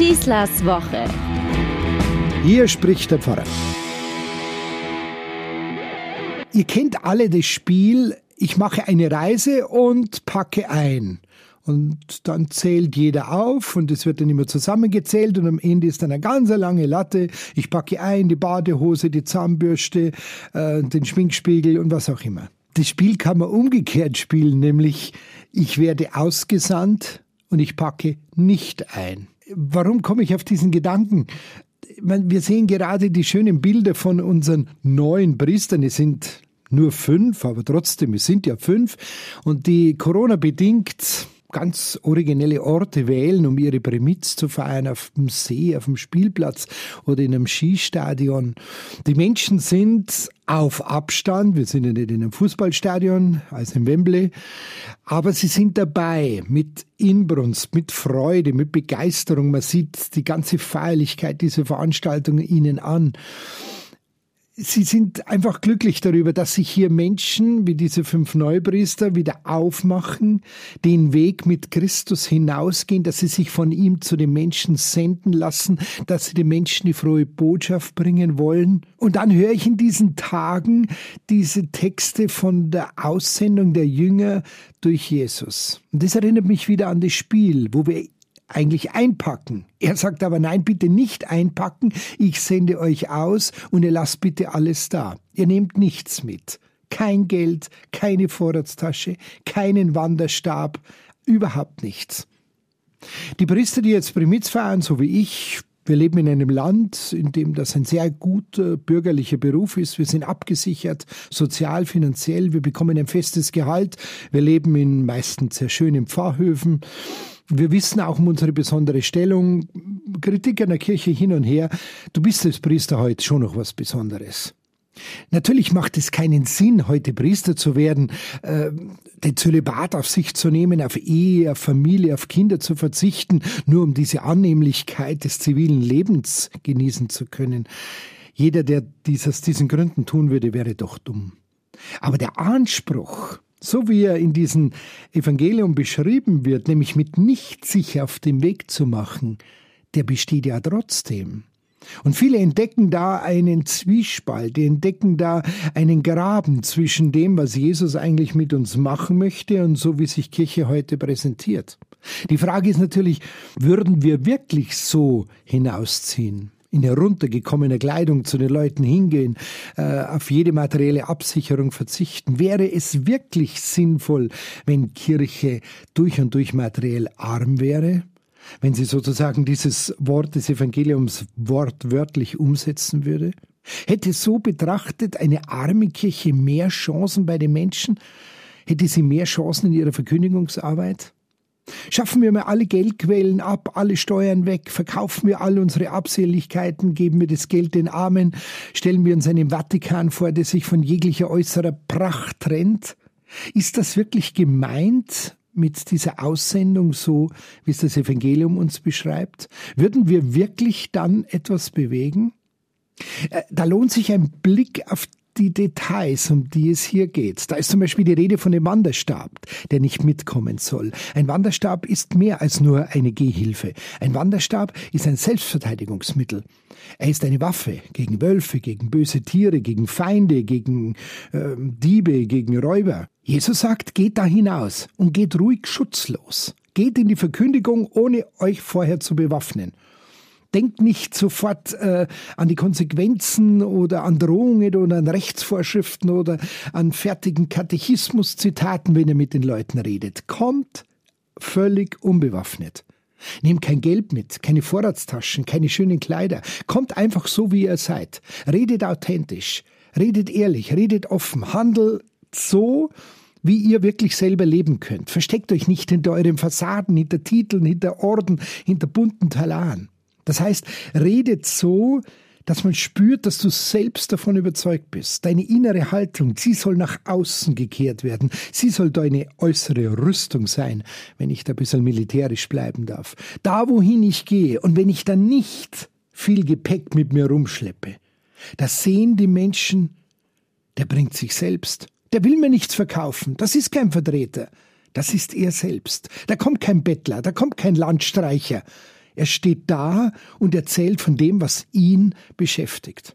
Schießlers Woche. Hier spricht der Pfarrer. Ihr kennt alle das Spiel, ich mache eine Reise und packe ein. Und dann zählt jeder auf und es wird dann immer zusammengezählt und am Ende ist dann eine ganz lange Latte. Ich packe ein die Badehose, die Zahnbürste, äh, den Schminkspiegel und was auch immer. Das Spiel kann man umgekehrt spielen, nämlich ich werde ausgesandt und ich packe nicht ein. Warum komme ich auf diesen Gedanken? Wir sehen gerade die schönen Bilder von unseren neuen Priestern. Es sind nur fünf, aber trotzdem, es sind ja fünf. Und die Corona bedingt ganz originelle Orte wählen, um ihre Prämiz zu feiern, auf dem See, auf dem Spielplatz oder in einem Skistadion. Die Menschen sind auf Abstand, wir sind ja nicht in einem Fußballstadion, als in Wembley, aber sie sind dabei mit Inbrunst, mit Freude, mit Begeisterung. Man sieht die ganze Feierlichkeit dieser Veranstaltung ihnen an. Sie sind einfach glücklich darüber, dass sich hier Menschen wie diese fünf Neupriester wieder aufmachen, den Weg mit Christus hinausgehen, dass sie sich von ihm zu den Menschen senden lassen, dass sie den Menschen die frohe Botschaft bringen wollen. Und dann höre ich in diesen Tagen diese Texte von der Aussendung der Jünger durch Jesus. Und das erinnert mich wieder an das Spiel, wo wir eigentlich einpacken. Er sagt aber nein, bitte nicht einpacken, ich sende euch aus und ihr lasst bitte alles da. Ihr nehmt nichts mit. Kein Geld, keine Vorratstasche, keinen Wanderstab, überhaupt nichts. Die Priester, die jetzt Primiz feiern, so wie ich, wir leben in einem Land, in dem das ein sehr guter bürgerlicher Beruf ist. Wir sind abgesichert, sozial, finanziell. Wir bekommen ein festes Gehalt. Wir leben in meistens sehr schönen Pfarrhöfen. Wir wissen auch um unsere besondere Stellung. Kritik an der Kirche hin und her. Du bist als Priester heute schon noch was Besonderes. Natürlich macht es keinen Sinn, heute Priester zu werden, äh, den Zölibat auf sich zu nehmen, auf Ehe, auf Familie, auf Kinder zu verzichten, nur um diese Annehmlichkeit des zivilen Lebens genießen zu können. Jeder, der dies aus diesen Gründen tun würde, wäre doch dumm. Aber der Anspruch, so wie er in diesem Evangelium beschrieben wird, nämlich mit nichts sich auf den Weg zu machen, der besteht ja trotzdem. Und viele entdecken da einen Zwiespalt, die entdecken da einen Graben zwischen dem, was Jesus eigentlich mit uns machen möchte und so, wie sich Kirche heute präsentiert. Die Frage ist natürlich, würden wir wirklich so hinausziehen? In heruntergekommener Kleidung zu den Leuten hingehen, äh, auf jede materielle Absicherung verzichten. Wäre es wirklich sinnvoll, wenn Kirche durch und durch materiell arm wäre? Wenn sie sozusagen dieses Wort des Evangeliums wortwörtlich umsetzen würde? Hätte so betrachtet eine arme Kirche mehr Chancen bei den Menschen? Hätte sie mehr Chancen in ihrer Verkündigungsarbeit? Schaffen wir mal alle Geldquellen ab, alle Steuern weg, verkaufen wir all unsere Abseligkeiten, geben wir das Geld den Armen, stellen wir uns einen Vatikan vor, der sich von jeglicher äußerer Pracht trennt? Ist das wirklich gemeint mit dieser Aussendung so, wie es das Evangelium uns beschreibt? Würden wir wirklich dann etwas bewegen? Äh, da lohnt sich ein Blick auf die Details, um die es hier geht. Da ist zum Beispiel die Rede von dem Wanderstab, der nicht mitkommen soll. Ein Wanderstab ist mehr als nur eine Gehhilfe. Ein Wanderstab ist ein Selbstverteidigungsmittel. Er ist eine Waffe gegen Wölfe, gegen böse Tiere, gegen Feinde, gegen äh, Diebe, gegen Räuber. Jesus sagt, geht da hinaus und geht ruhig schutzlos. Geht in die Verkündigung, ohne euch vorher zu bewaffnen. Denkt nicht sofort äh, an die Konsequenzen oder an Drohungen oder an Rechtsvorschriften oder an fertigen Katechismuszitaten, wenn ihr mit den Leuten redet. Kommt völlig unbewaffnet. Nehmt kein Geld mit, keine Vorratstaschen, keine schönen Kleider. Kommt einfach so, wie ihr seid. Redet authentisch, redet ehrlich, redet offen, handelt so, wie ihr wirklich selber leben könnt. Versteckt euch nicht hinter euren Fassaden, hinter Titeln, hinter Orden, hinter bunten Talaren. Das heißt, redet so, dass man spürt, dass du selbst davon überzeugt bist. Deine innere Haltung, sie soll nach außen gekehrt werden. Sie soll deine äußere Rüstung sein, wenn ich da ein bisschen militärisch bleiben darf. Da, wohin ich gehe und wenn ich dann nicht viel Gepäck mit mir rumschleppe, da sehen die Menschen, der bringt sich selbst. Der will mir nichts verkaufen. Das ist kein Vertreter. Das ist er selbst. Da kommt kein Bettler, da kommt kein Landstreicher. Er steht da und erzählt von dem, was ihn beschäftigt.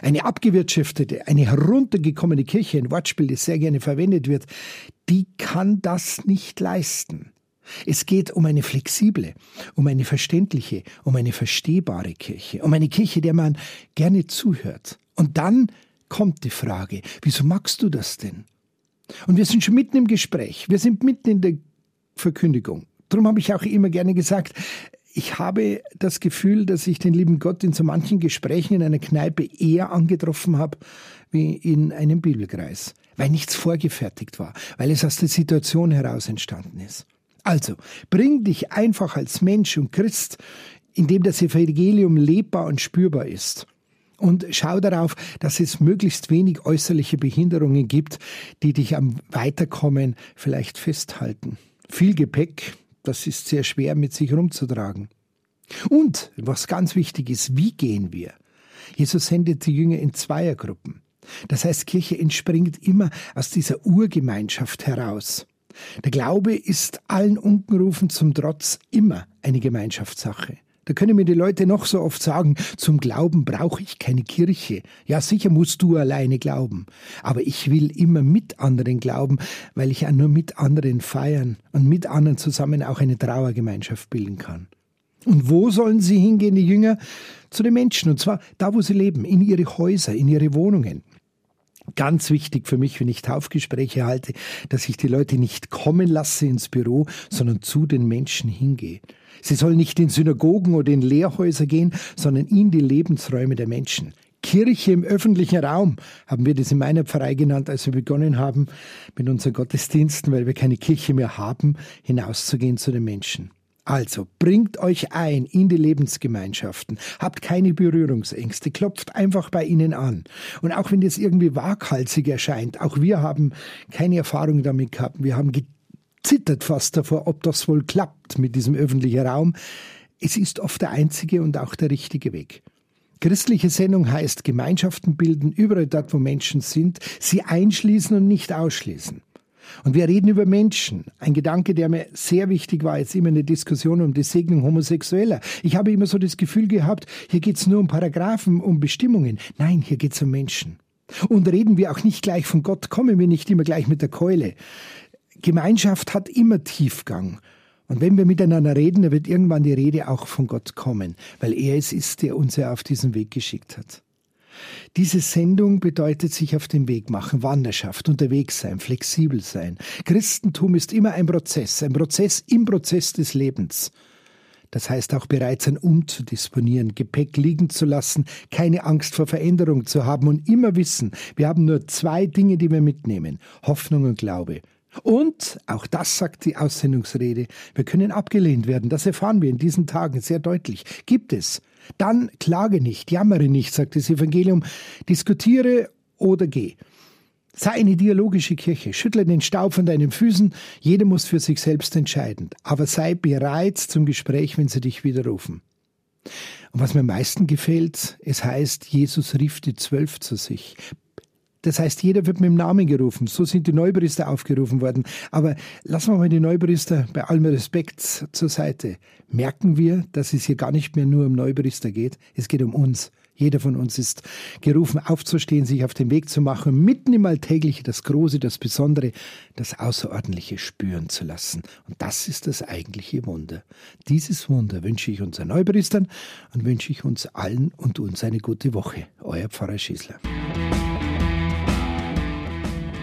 Eine abgewirtschaftete, eine heruntergekommene Kirche, ein Wortspiel, das sehr gerne verwendet wird, die kann das nicht leisten. Es geht um eine flexible, um eine verständliche, um eine verstehbare Kirche, um eine Kirche, der man gerne zuhört. Und dann kommt die Frage, wieso magst du das denn? Und wir sind schon mitten im Gespräch, wir sind mitten in der Verkündigung. Darum habe ich auch immer gerne gesagt, ich habe das Gefühl, dass ich den lieben Gott in so manchen Gesprächen in einer Kneipe eher angetroffen habe wie in einem Bibelkreis, weil nichts vorgefertigt war, weil es aus der Situation heraus entstanden ist. Also, bring dich einfach als Mensch und Christ, indem das Evangelium lebbar und spürbar ist. Und schau darauf, dass es möglichst wenig äußerliche Behinderungen gibt, die dich am Weiterkommen vielleicht festhalten. Viel Gepäck, das ist sehr schwer mit sich rumzutragen. Und, was ganz wichtig ist, wie gehen wir? Jesus sendet die Jünger in Zweiergruppen. Das heißt, Kirche entspringt immer aus dieser Urgemeinschaft heraus. Der Glaube ist allen Unkenrufen zum Trotz immer eine Gemeinschaftssache. Da können mir die Leute noch so oft sagen, zum Glauben brauche ich keine Kirche. Ja, sicher musst du alleine glauben. Aber ich will immer mit anderen glauben, weil ich ja nur mit anderen feiern und mit anderen zusammen auch eine Trauergemeinschaft bilden kann. Und wo sollen sie hingehen, die Jünger? Zu den Menschen, und zwar da, wo sie leben, in ihre Häuser, in ihre Wohnungen. Ganz wichtig für mich, wenn ich Taufgespräche halte, dass ich die Leute nicht kommen lasse ins Büro, sondern zu den Menschen hingehe. Sie sollen nicht in Synagogen oder in Lehrhäuser gehen, sondern in die Lebensräume der Menschen. Kirche im öffentlichen Raum haben wir das in meiner Pfarrei genannt, als wir begonnen haben mit unseren Gottesdiensten, weil wir keine Kirche mehr haben, hinauszugehen zu den Menschen. Also bringt euch ein in die Lebensgemeinschaften, habt keine Berührungsängste, klopft einfach bei ihnen an. Und auch wenn das irgendwie waghalsig erscheint, auch wir haben keine Erfahrung damit gehabt, wir haben gezittert fast davor, ob das wohl klappt mit diesem öffentlichen Raum. Es ist oft der einzige und auch der richtige Weg. Christliche Sendung heißt Gemeinschaften bilden, überall dort, wo Menschen sind, sie einschließen und nicht ausschließen. Und wir reden über Menschen. Ein Gedanke, der mir sehr wichtig war, jetzt immer eine Diskussion um die Segnung Homosexueller. Ich habe immer so das Gefühl gehabt, hier geht es nur um Paragraphen, um Bestimmungen. Nein, hier geht es um Menschen. Und reden wir auch nicht gleich von Gott, kommen wir nicht immer gleich mit der Keule. Gemeinschaft hat immer Tiefgang. Und wenn wir miteinander reden, dann wird irgendwann die Rede auch von Gott kommen, weil er es ist, der uns ja auf diesen Weg geschickt hat. Diese Sendung bedeutet sich auf den Weg machen, Wanderschaft, unterwegs sein, flexibel sein. Christentum ist immer ein Prozess, ein Prozess im Prozess des Lebens. Das heißt auch bereit sein, umzudisponieren, Gepäck liegen zu lassen, keine Angst vor Veränderung zu haben und immer wissen, wir haben nur zwei Dinge, die wir mitnehmen, Hoffnung und Glaube. Und, auch das sagt die Aussendungsrede, wir können abgelehnt werden. Das erfahren wir in diesen Tagen sehr deutlich. Gibt es. Dann klage nicht, jammere nicht, sagt das Evangelium. Diskutiere oder geh. Sei eine dialogische Kirche, schüttle den Staub von deinen Füßen, jeder muss für sich selbst entscheiden, aber sei bereit zum Gespräch, wenn sie dich widerrufen. Und was mir am meisten gefällt, es heißt, Jesus rief die Zwölf zu sich. Das heißt, jeder wird mit dem Namen gerufen. So sind die Neupriester aufgerufen worden. Aber lassen wir mal die Neupriester bei allem Respekt zur Seite. Merken wir, dass es hier gar nicht mehr nur um Neupriester geht. Es geht um uns. Jeder von uns ist gerufen, aufzustehen, sich auf den Weg zu machen, mitten im Alltäglichen das Große, das Besondere, das Außerordentliche spüren zu lassen. Und das ist das eigentliche Wunder. Dieses Wunder wünsche ich unseren Neupriestern und wünsche ich uns allen und uns eine gute Woche. Euer Pfarrer Schießler.